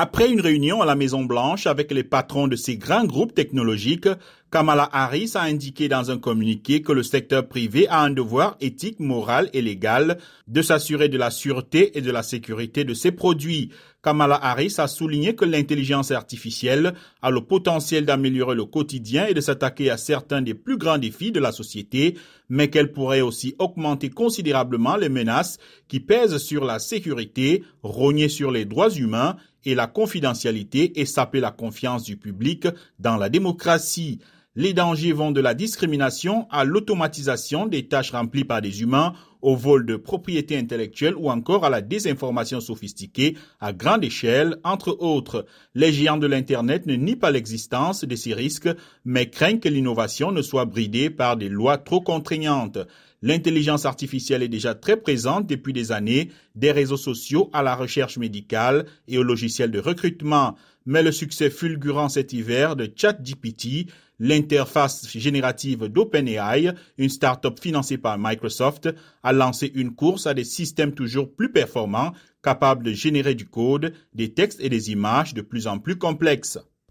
Après une réunion à la Maison-Blanche avec les patrons de ces grands groupes technologiques, Kamala Harris a indiqué dans un communiqué que le secteur privé a un devoir éthique, moral et légal de s'assurer de la sûreté et de la sécurité de ses produits. Kamala Harris a souligné que l'intelligence artificielle a le potentiel d'améliorer le quotidien et de s'attaquer à certains des plus grands défis de la société, mais qu'elle pourrait aussi augmenter considérablement les menaces qui pèsent sur la sécurité, rogner sur les droits humains et la confidentialité et saper la confiance du public dans la démocratie. Les dangers vont de la discrimination à l'automatisation des tâches remplies par des humains, au vol de propriété intellectuelle ou encore à la désinformation sophistiquée à grande échelle, entre autres. Les géants de l'Internet ne nient pas l'existence de ces risques, mais craignent que l'innovation ne soit bridée par des lois trop contraignantes. L'intelligence artificielle est déjà très présente depuis des années, des réseaux sociaux à la recherche médicale et aux logiciels de recrutement. Mais le succès fulgurant cet hiver de ChatGPT, l'interface générative d'OpenAI, une start-up financée par Microsoft, a lancé une course à des systèmes toujours plus performants, capables de générer du code, des textes et des images de plus en plus complexes.